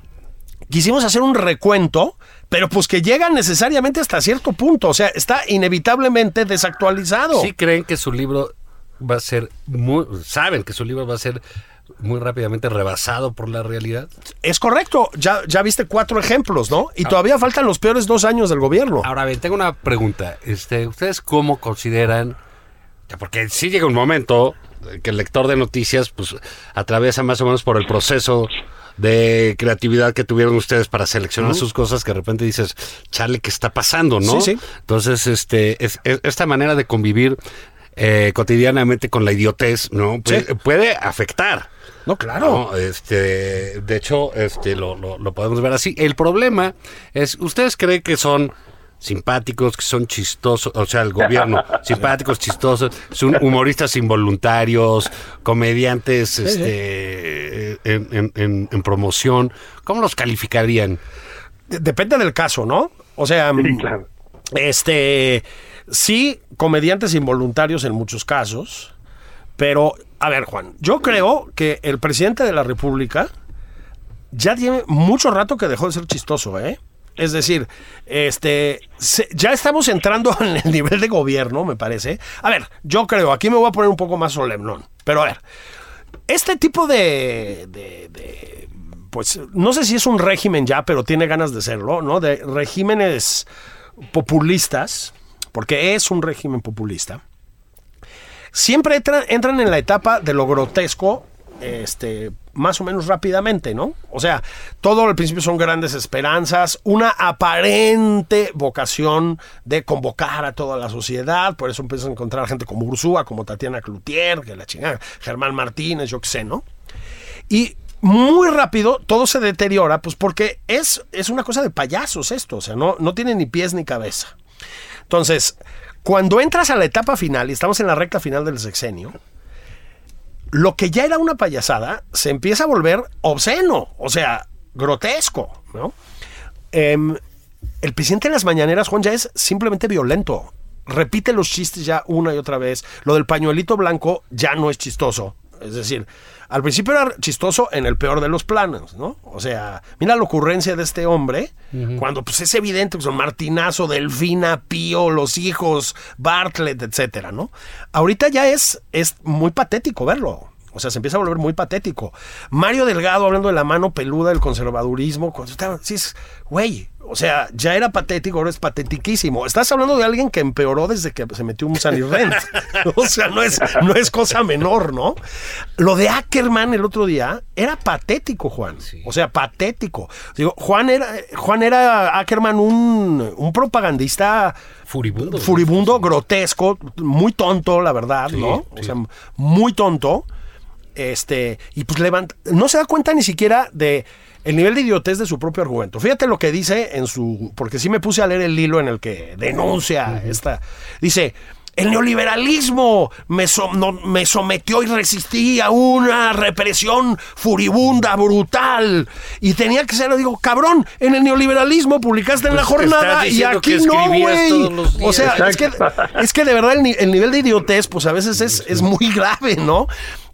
quisimos hacer un recuento, pero pues que llega necesariamente hasta cierto punto. O sea, está inevitablemente desactualizado. Sí creen que su libro va a ser muy... Saben que su libro va a ser muy rápidamente rebasado por la realidad. Es correcto. Ya, ya viste cuatro ejemplos, ¿no? Y todavía faltan los peores dos años del gobierno. Ahora bien, tengo una pregunta. Este, ¿Ustedes cómo consideran? Porque sí llega un momento que el lector de noticias pues atraviesa más o menos por el proceso de creatividad que tuvieron ustedes para seleccionar sus cosas que de repente dices, chale, ¿qué está pasando? ¿no? Sí, sí. Entonces, este, es- es- esta manera de convivir eh, cotidianamente con la idiotez, ¿no? Puede, Sí. puede afectar. No, claro. ¿no? Este, de hecho, este, lo, lo- lo podemos ver así. El problema es, ¿ustedes creen que son simpáticos, que son chistosos, o sea, el gobierno, simpáticos, chistosos, son humoristas involuntarios, comediantes este, en, en- en- en promoción? ¿Cómo los calificarían? De- Depende del caso, ¿no? O sea, Sí, mm, claro. Este, sí, comediantes involuntarios en muchos casos, pero, a ver, Juan, yo creo que el presidente de la República ya tiene mucho rato que dejó de ser chistoso, ¿eh? Es decir, este, ya estamos entrando en el nivel de gobierno, me parece. A ver, yo creo, aquí me voy a poner un poco más solemnón, pero a ver, este tipo de- de, pues no sé si es un régimen ya, pero tiene ganas de serlo, ¿no? De regímenes populistas, porque es un régimen populista, siempre entra- entran en la etapa de lo grotesco, este, más o menos rápidamente, ¿no? O sea, todo al principio son grandes esperanzas, una aparente vocación de convocar a toda la sociedad, por eso empiezan a encontrar gente como Ursúa, como Tatiana Cloutier, que la chingada, Germán Martínez, yo qué sé, ¿no? Y muy rápido todo se deteriora, pues porque es, es una cosa de payasos esto, o sea, no, no tiene ni pies ni cabeza. Entonces, cuando entras a la etapa final, y estamos en la recta final del sexenio, lo que ya era una payasada se empieza a volver obsceno, o sea, grotesco, ¿no? Em, el presidente en las mañaneras, Juan, ya es simplemente violento. Repite los chistes ya una y otra vez. Lo del pañuelito blanco ya no es chistoso. Es decir, al principio era chistoso en el peor de los planos, ¿no? O sea, mira la ocurrencia de este hombre, cuando pues es evidente que son Martinazo, Delfina, Pío, los hijos, Bartlett, etcétera, ¿no? Ahorita ya es, es muy patético verlo. O sea, se empieza a volver muy patético. Mario Delgado hablando de la mano peluda del conservadurismo. Cuando estaba, sí, es- güey, o sea, ya era patético, ahora es patetiquísimo. Estás hablando de alguien que empeoró desde que se metió un Sunny Rent. o sea, no es, no es cosa menor, ¿no? Lo de Ackerman el otro día era patético, Juan. O sea, patético. Digo, Juan era, Juan era Ackerman un, un propagandista Furibundo. furibundo, grotesco, muy tonto, la verdad, Sí, ¿no? O sea, muy tonto. Este, y pues levanta, no se da cuenta ni siquiera de el nivel de idiotez de su propio argumento. Fíjate lo que dice en su, porque sí me puse a leer el hilo en el que denuncia esta, dice, el neoliberalismo me, so- no- me sometió y resistí a una represión furibunda, brutal. Y tenía que ser, digo, cabrón, en el neoliberalismo publicaste en la Pues, jornada y aquí no, güey. O sea, es que, es que de verdad el, el nivel de idiotez, pues a veces es, es muy grave, ¿no?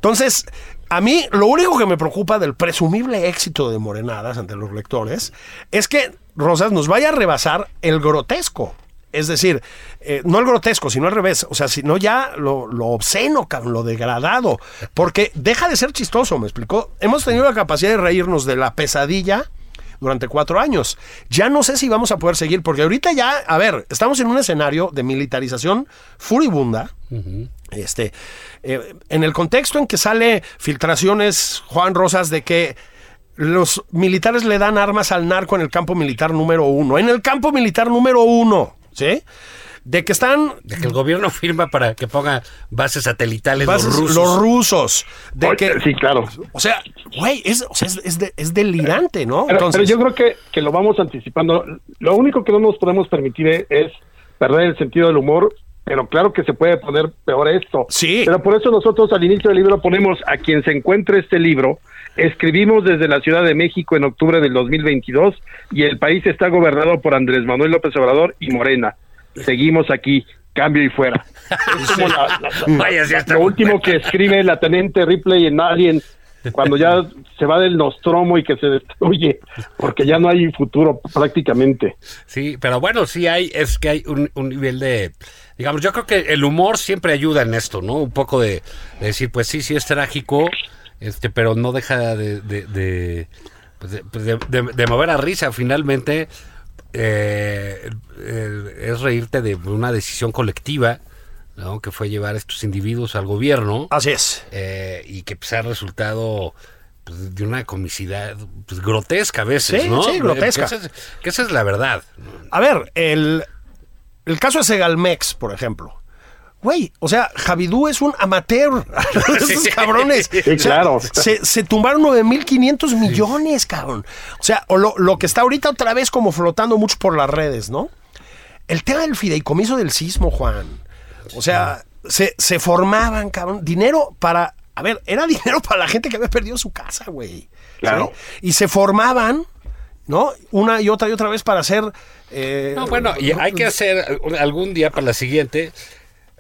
Entonces, a mí lo único que me preocupa del presumible éxito de Morenadas ante los lectores es que Rosas nos vaya a rebasar el grotesco. Es decir, eh, no el grotesco, sino al revés. O sea, sino ya lo, lo obsceno, lo degradado. Porque deja de ser chistoso, ¿me explicó? Hemos tenido la capacidad de reírnos de la pesadilla durante cuatro años. Ya no sé si vamos a poder seguir, porque ahorita ya, a ver, estamos en un escenario de militarización furibunda. Este, eh, en el contexto en que sale filtraciones, Juan Rosas, de que los militares le dan armas al narco en el campo militar número uno. En el campo militar número uno, ¿sí? De que están De que el gobierno firma para que ponga bases satelitales bases- los rusos. los rusos. De Oye, que, sí, claro. O sea, güey, es, o sea, es, es de- es delirante, ¿no? Pero, Entonces, pero yo creo que, que lo vamos anticipando. Lo único que no nos podemos permitir es, es perder el sentido del humor, pero claro que se puede poner peor esto. Sí. Pero por eso nosotros al inicio del libro ponemos a quien se encuentre este libro. Escribimos desde la Ciudad de México en octubre del 2022 y el país está gobernado por Andrés Manuel López Obrador y Morena. Seguimos aquí, cambio y fuera. Es como la- la- Vaya, está lo último que escribe la teniente Ripley en Alien cuando ya se va del Nostromo y que se destruye, porque ya no hay futuro prácticamente. Sí, pero bueno, sí hay, es que hay un, un nivel de, digamos, yo creo que el humor siempre ayuda en esto, ¿no? Un poco de, de decir, pues sí, sí es trágico, este, pero no deja de, de, de, pues de- pues de- de- de mover a risa. Finalmente, eh, eh, es reírte de una decisión colectiva, ¿no? Que fue llevar a estos individuos al gobierno. así es. eh, y que pues, ha resultado pues, de una comicidad pues, grotesca a veces, Sí, ¿no? sí, grotesca. Que esa, es, que esa es la verdad. A ver, el, el caso de Segalmex, por ejemplo. Güey, o sea, Javidú es un amateur. Esos cabrones. Sí, O sea, claro. Se, se tumbaron 9.500 millones, cabrón. O sea, o lo, lo que está ahorita otra vez como flotando mucho por las redes, ¿no? El tema del fideicomiso del sismo, Juan. O sea, se, se formaban, cabrón, dinero para... A ver, era dinero para la gente que había perdido su casa, güey. Claro. ¿Sí? Y se formaban, ¿no? Una y otra y otra vez para hacer... eh, No, bueno, y hay que hacer algún día para la siguiente.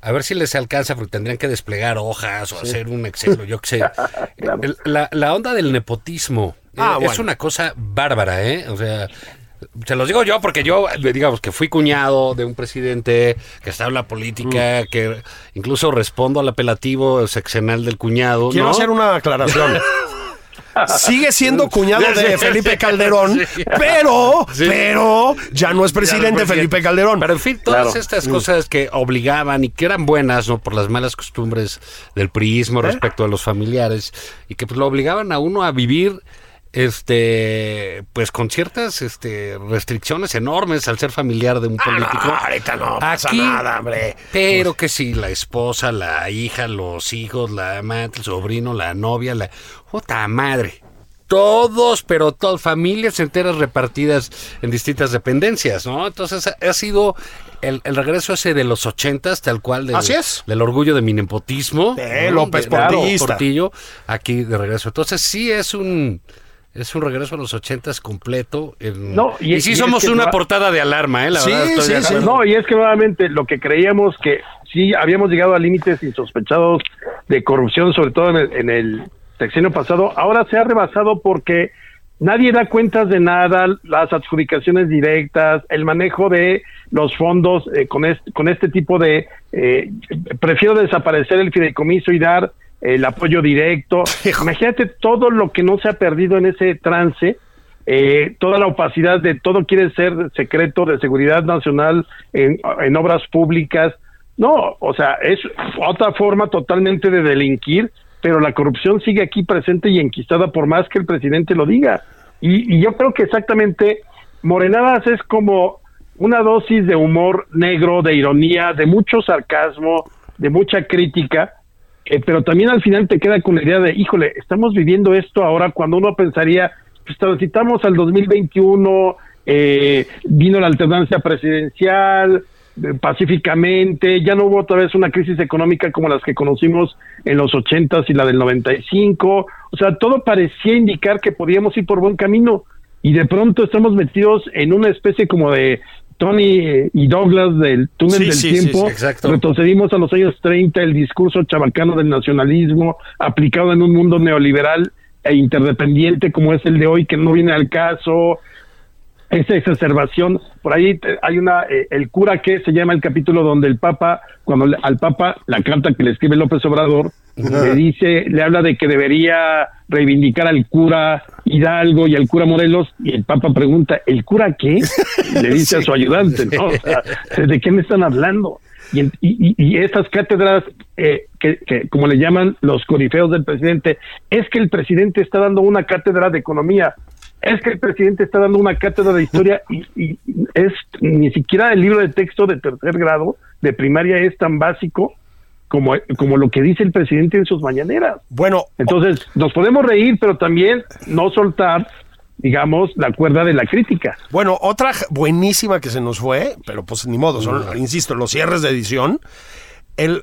A ver si les alcanza, porque tendrían que desplegar hojas o hacer un Excel o yo qué sé. Claro. La, la onda del nepotismo eh, Ah, es una cosa bárbara, ¿eh? O sea, se los digo yo porque yo, digamos, que fui cuñado de un presidente que está en la política, Mm. que incluso respondo al apelativo sexenal del cuñado. Quiero ¿no? hacer una aclaración. Sigue siendo cuñado de Felipe Calderón, pero, pero ya no es presidente Felipe Calderón. Pero en fin, todas Claro. estas cosas que obligaban y que eran buenas, ¿no? Por las malas costumbres del priismo ¿Eh? respecto a los familiares y que pues lo obligaban a uno a vivir este pues con ciertas este restricciones enormes al ser familiar de un Ah, no, político. ahorita no pasa Aquí, nada, hombre. Pero que sí, la esposa, la hija, los hijos, la amante, el sobrino, la novia, la puta madre. Todos, pero todas, familias enteras repartidas en distintas dependencias, ¿no? Entonces ha, sido el, el regreso ese de los ochentas, tal cual, del, Así es. del orgullo de mi nepotismo. ¿no? López De-. Portillo, aquí de regreso. Entonces sí es un... Es un regreso a los ochentas completo. en- No, y y, es- sí y es somos que una va- portada de alarma, ¿eh? La Sí, verdad, estoy sí, de sí. No, y es que nuevamente lo que creíamos que sí habíamos llegado a límites insospechados de corrupción, sobre todo en el, en el sexenio pasado, ahora se ha rebasado porque nadie da cuentas de nada, las adjudicaciones directas, el manejo de los fondos eh, con, este, con este tipo de... eh, prefiero desaparecer el fideicomiso y dar el apoyo directo. Imagínate todo lo que no se ha perdido en ese trance eh, toda la opacidad de todo quiere ser secreto de seguridad nacional en, en obras públicas. No, o sea, es otra forma totalmente de delinquir, pero la corrupción sigue aquí presente y enquistada por más que el presidente lo diga. Y, y yo creo que exactamente Morenadas es como una dosis de humor negro, de ironía, de mucho sarcasmo, de mucha crítica, eh, pero también al final te queda con la idea de, híjole, estamos viviendo esto ahora cuando uno pensaría, pues transitamos al 2021, eh, vino la alternancia presidencial eh, pacíficamente, ya no hubo otra vez una crisis económica como las que conocimos en los 80s y la del 95, o sea, todo parecía indicar que podíamos ir por buen camino y de pronto estamos metidos en una especie como de Tony y Douglas del túnel Sí, del sí, tiempo, sí, retrocedimos a los años 30, el discurso chabacano del nacionalismo aplicado en un mundo neoliberal e interdependiente como es el de hoy, que no viene al caso, esa exacerbación. Por ahí te- hay una, eh, el cura que se llama el capítulo donde el Papa, cuando le- al Papa, la carta que le escribe López Obrador, le dice, le habla de que debería reivindicar al cura Hidalgo y al cura Morelos, y el Papa pregunta, ¿el cura qué? Y le dice a su ayudante, ¿no? O sea, ¿de qué me están hablando? Y- y- y estas cátedras, eh, que, que como le llaman los corifeos del presidente, es que el presidente está dando una cátedra de economía, es que el presidente está dando una cátedra de historia y, y es ni siquiera el libro de texto de tercer grado de primaria es tan básico como, como lo que dice el presidente en sus mañaneras. Bueno, Entonces, nos podemos reír, pero también no soltar, digamos, la cuerda de la crítica. Bueno, otra buenísima que se nos fue, pero pues ni modo, son, insisto, los cierres de edición. El,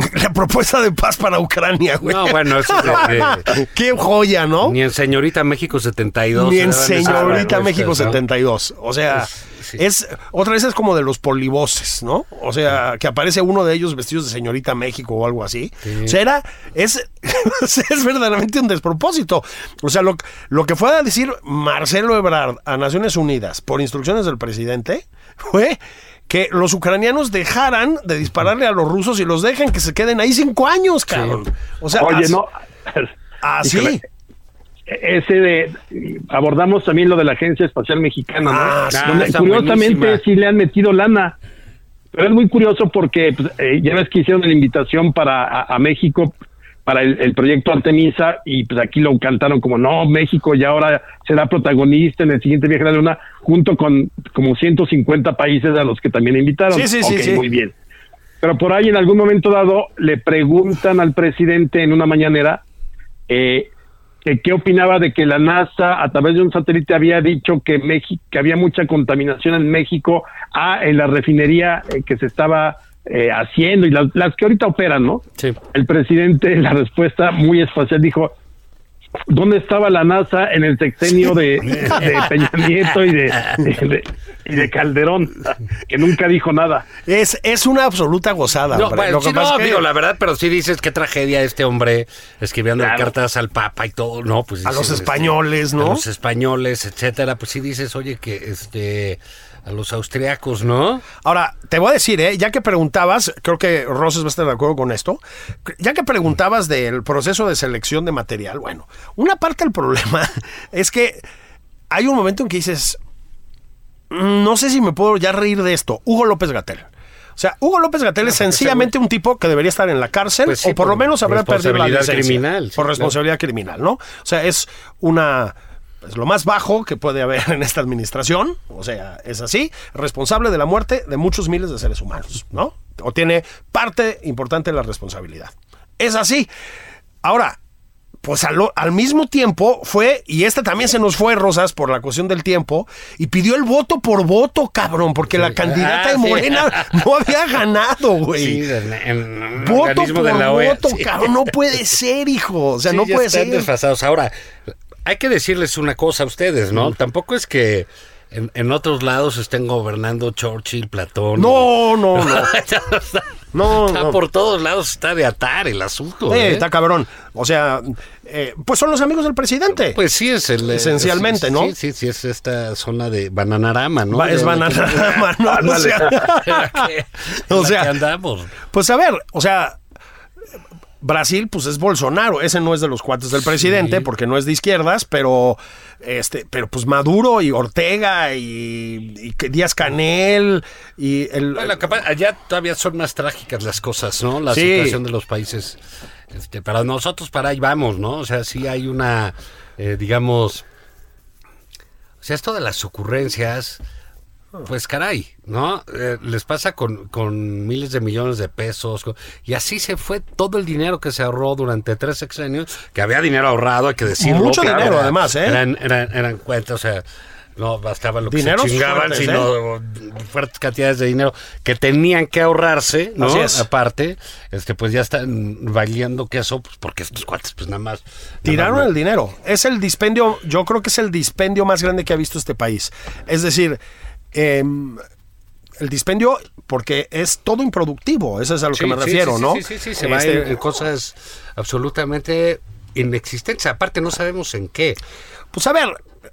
la propuesta de paz para Ucrania, güey. No, bueno, eso es de- Qué joya, ¿no? Ni en Señorita México 72. Ni en Señorita México ¿no? 72. O sea, sí. es otra vez es como de los polivoces, ¿no? O sea, que aparece uno de ellos vestidos de Señorita México o algo así. O sea, era, es, es verdaderamente un despropósito. O sea, lo, lo que fue a decir Marcelo Ebrard a Naciones Unidas por instrucciones del presidente fue que los ucranianos dejaran de dispararle a los rusos y los dejen que se queden ahí cinco años, cabrón. O sea, Oye, así- no. así. Híjole. Ese de abordamos también lo de la Agencia Espacial Mexicana, ¿no? Ah, sí, Donde está curiosamente buenísima. sí le han metido lana. Pero es muy curioso porque pues, eh, ya ves que hicieron la invitación para a, a México para el, el proyecto Artemisa y pues aquí lo cantaron como no, México ya ahora será protagonista en el siguiente viaje a la luna junto con como 150 países a los que también invitaron. Sí, sí, sí, Ok, sí. Muy bien. Pero por ahí en algún momento dado le preguntan al presidente en una mañanera eh, que qué opinaba de que la NASA a través de un satélite había dicho que México que había mucha contaminación en México ah, en la refinería eh, que se estaba eh, haciendo y las, las que ahorita operan, ¿no? Sí. El presidente, la respuesta muy espacial dijo, ¿dónde estaba la NASA en el sexenio de, de Peña Nieto y de, de- y de Calderón? Que nunca dijo nada. Es, es una absoluta gozada. No, hombre. bueno, Lo que sí, no, que digo la verdad, pero sí dices qué tragedia este hombre escribiendo Claro. cartas al Papa y todo, no, pues A dices, los este, españoles, ¿no? A los españoles, etcétera, pues sí dices, oye, que este a los austriacos, ¿no? Ahora, te voy a decir, ¿eh? ya que preguntabas, creo que Roses va a estar de acuerdo con esto, ya que preguntabas del proceso de selección de material, bueno, una parte del problema es que hay un momento en que dices, "Mm, no sé si me puedo ya reír de esto, Hugo López Gatel. O sea, Hugo López Gatel es sencillamente un tipo que debería estar en la cárcel Pues sí, o por, lo menos habrá perdido la licencia. criminal, sí, por claro. responsabilidad criminal, ¿no? O sea, es una es lo más bajo que puede haber en esta administración, o sea, es así, responsable de la muerte de muchos miles de seres humanos, ¿no? O tiene parte importante de la responsabilidad. Es así. Ahora, pues al, al mismo tiempo fue, y este también se nos fue, Rosas, por la cuestión del tiempo, y pidió el voto por voto, cabrón, porque la candidata Ah, de sí. Morena no había ganado, güey. Sí, Voto por de la OEA, voto, cabrón, no puede ser, hijo. O sea, Sí, no ya puede están ser. desfasados. Ahora, hay que decirles una cosa a ustedes, ¿no? Tampoco es que en, en otros lados estén gobernando Churchill, Platón. No, no, no. está, No, está no. por todos lados, está de atar el asunto. Eh, ¿eh? está cabrón. O sea, eh, pues son los amigos del presidente. Pues sí, es el. Esencialmente, es- ¿no? Sí, sí, sí, es esta zona de Bananarama, ¿no? Es bananarama, ¿no? O sea, O andamos. Pues a ver, o sea, Brasil, pues es Bolsonaro. Ese no es de los cuates del presidente, porque no es de izquierdas, pero este, pero pues Maduro y Ortega y, y Díaz Canel y el. Bueno, capaz- allá todavía son más trágicas las cosas, ¿no? La Sí. situación de los países. Este, para nosotros, para ahí vamos, ¿no? O sea, sí hay una, eh, digamos, o sea, esto de las ocurrencias, pues caray, ¿no? Eh, les pasa con, con miles de millones de pesos, con- y así se fue todo el dinero que se ahorró durante tres sexenios, que había dinero ahorrado, hay que decirlo. Mucho dinero, era- además, ¿eh? Eran, eran, eran cuentas, o sea, no bastaba lo que Dineros se chingaban, fuertes, sino fuertes cantidades de dinero que tenían que ahorrarse, ¿no? Así es. Aparte, este, pues ya están valiendo queso, pues porque estos cuates, pues nada más. nada Tiraron más- el dinero. Es el dispendio, yo creo que es el dispendio más grande que ha visto este país. Es decir, em, el dispendio porque es todo improductivo, eso es a lo Sí, que me sí, refiero, sí, ¿no? Sí, sí, sí, se va Este, en, en cosas absolutamente inexistentes. Aparte, no sabemos en qué. Pues a ver,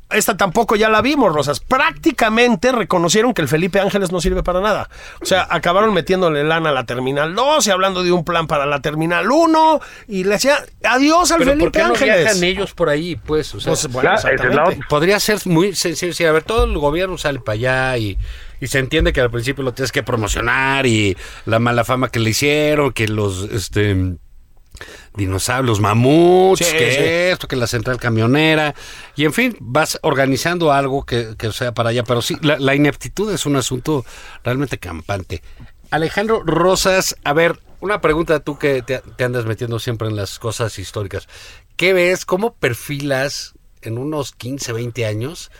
esta tampoco ya la vimos, Rosas. Prácticamente reconocieron que el Felipe Ángeles no sirve para nada. O sea, acabaron metiéndole lana a la Terminal 2 y hablando de un plan para la Terminal 1 y le decía adiós al Pero ¿por Felipe qué no Ángeles. viajan ellos por ahí, pues? O sea, Pues, bueno, Claro, podría ser muy sencillo. decir, a ver, todo el gobierno sale para allá y, Y se entiende que al principio lo tienes que promocionar y la mala fama que le hicieron, que los este dinosaurios, mamuts, Sí, que sí. esto, que la central camionera, y en fin, vas organizando algo que, que sea para allá, pero sí, la, la ineptitud es un asunto realmente campante. Alejandro Rosas, a ver, una pregunta tú que te, te andas metiendo siempre en las cosas históricas. ¿Qué ves? ¿Cómo perfilas en unos 15, 20 años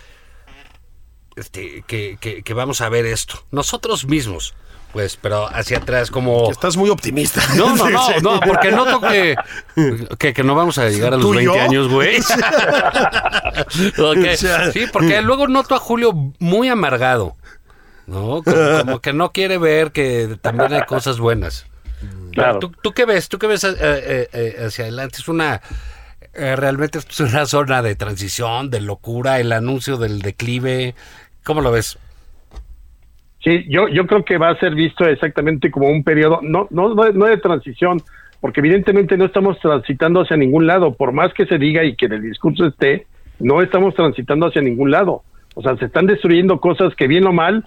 este, que, que- que vamos a ver esto? Nosotros mismos, pues, pero hacia atrás como... Estás muy optimista. No, no, no, Sí. no, porque noto que, que, que no vamos a llegar a los ¿Tú y 20 yo? años, güey. Sí, porque luego noto a Julio muy amargado, ¿no? Como, como que no quiere ver que también hay cosas buenas. Claro. ¿Tú, tú qué ves? ¿Tú qué ves eh, eh, eh, hacia adelante? Es una... eh, realmente es una zona de transición, de locura, el anuncio del declive. ¿Cómo lo ves? Sí, yo, yo creo que va a ser visto exactamente como un periodo, no, no, no, de- no de transición, porque evidentemente no estamos transitando hacia ningún lado, por más que se diga y que en el discurso esté, no estamos transitando hacia ningún lado. O sea, se están destruyendo cosas que bien o mal,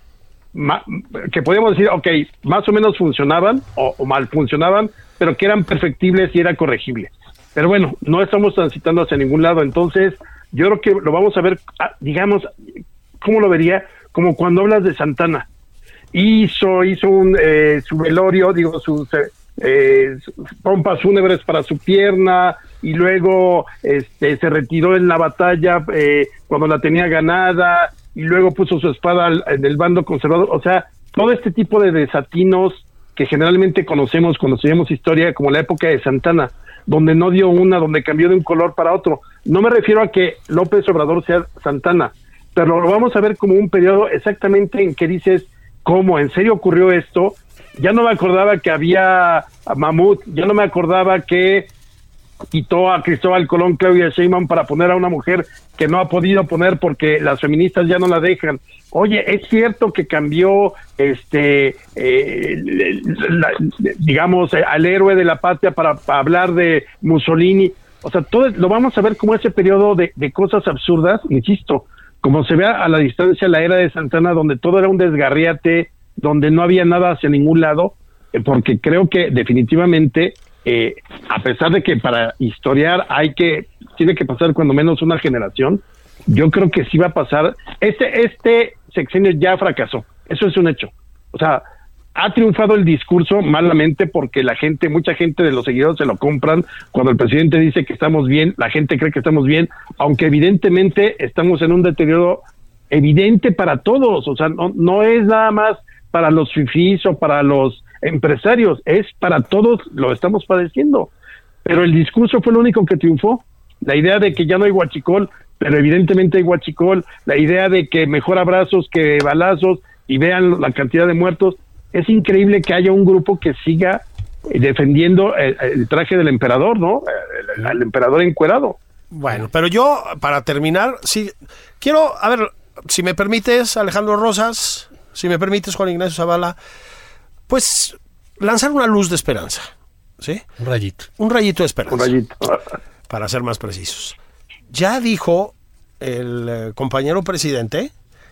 ma- que podemos decir, ok, más o menos funcionaban o, o mal funcionaban, pero que eran perfectibles y era corregible. Pero bueno, no estamos transitando hacia ningún lado, entonces yo creo que lo vamos a ver, ah, digamos, ¿cómo lo vería? Como cuando hablas de Santana hizo, hizo un, eh, su velorio, digo, sus eh, eh, pompas fúnebres para su pierna y luego este, se retiró en la batalla eh, cuando la tenía ganada y luego puso su espada al- en el bando conservador. O sea, todo este tipo de desatinos que generalmente conocemos cuando estudiamos historia, como la época de Santana, donde no dio una, donde cambió de un color para otro. No me refiero a que López Obrador sea Santana, pero lo vamos a ver como un periodo exactamente en que dices, ¿cómo? ¿En serio ocurrió esto? Ya no me acordaba que había Mamut, ya no me acordaba que quitó a Cristóbal Colón, Claudia Sheinbaum para poner a una mujer que no ha podido poner porque las feministas ya no la dejan. Oye, es cierto que cambió, este, eh, digamos, al héroe de la patria para, hablar de Mussolini. O sea, todo lo vamos a ver como ese periodo de cosas absurdas, insisto, como se ve a la distancia la era de Santana, donde todo era un desgarriate, donde no había nada hacia ningún lado, eh, porque creo que definitivamente, eh, a pesar de que para historiar hay que, tiene que pasar cuando menos una generación, yo creo que sí va a pasar. Este, este sexenio ya fracasó, eso es un hecho. O sea, ha triunfado el discurso malamente porque la gente, mucha gente de los seguidores se lo compran. Cuando el presidente dice que estamos bien, la gente cree que estamos bien, aunque evidentemente estamos en un deterioro evidente para todos. O sea, no, no es nada más para los fifís o para los empresarios, es para todos, lo estamos padeciendo. Pero el discurso fue lo único que triunfó. La idea de que ya no hay guachicol, pero evidentemente hay guachicol. La idea de que mejor abrazos que balazos y vean la cantidad de muertos. Es increíble que haya un grupo que siga eh, defendiendo el, el traje del emperador, ¿no? El, el- el emperador encuerado. Bueno, pero yo, para terminar, sí, quiero, a ver, si me permites, Alejandro Rosas, si me permites, Juan Ignacio Zavala, pues lanzar una luz de esperanza, ¿sí? Un rayito. Un rayito de esperanza. Un rayito. Para ser más precisos. Ya dijo el eh, compañero presidente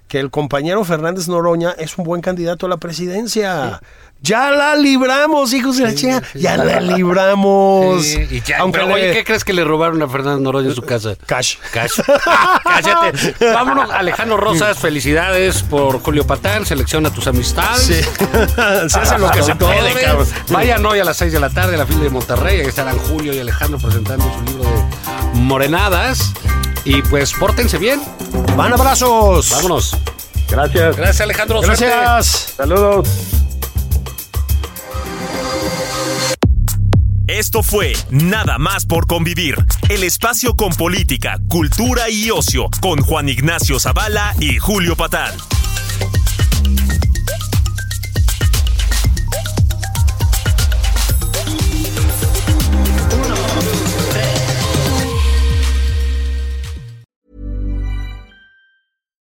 que el compañero Fernández Noroña es un buen candidato a la presidencia. Ya la libramos, hijos de la chica. Ya la libramos. Y ya, Aunque pero, le- oye, ¿qué crees que le robaron a Fernando Noroña en su casa? Cash. Cash. Cállate. Vámonos, Alejandro Rosas, felicidades por Julio Patán, selecciona tus amistades. Sí. se hace lo que se puede, cabrón. Vayan hoy a las 6 de la tarde a la fila de Monterrey, ahí estarán Julio y Alejandro presentando su libro de Morenadas. Y pues pórtense bien. Van abrazos. Vámonos. Gracias. Gracias, Alejandro. Suerte. Gracias. Saludos. Esto fue Nada más por convivir, el espacio con política, cultura y ocio, con Juan Ignacio Zavala y Julio Patán.